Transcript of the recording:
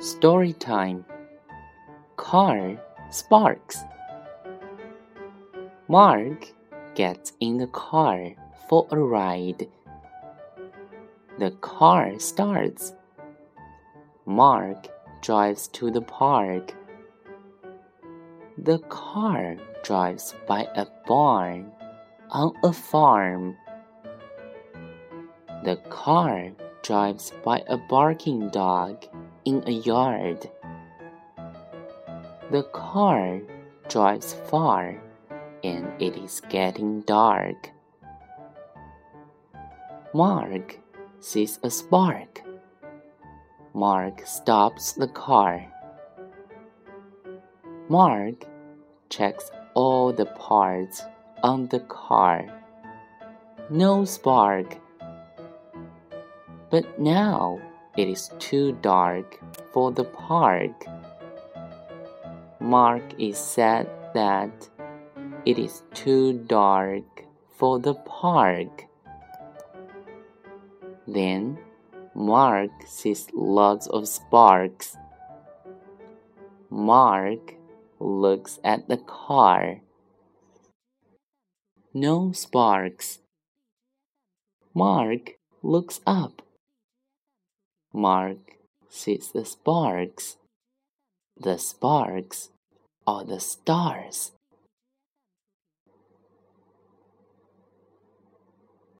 Story time. Car sparks. Mark gets in the car for a ride. The car starts. Mark drives to the park. The car drives by a barn on a farm. The car drives by a barking dog in a yard. The car drives far and it is getting dark. Mark sees a spark. Mark stops the car. Mark checks all the parts on the car. No spark. But now it is too dark for the park. Mark is sad that it is too dark for the park. Then Mark sees lots of sparks. Mark looks at the car. No sparks. Mark looks up. Mark sees the sparks. The sparks are the stars.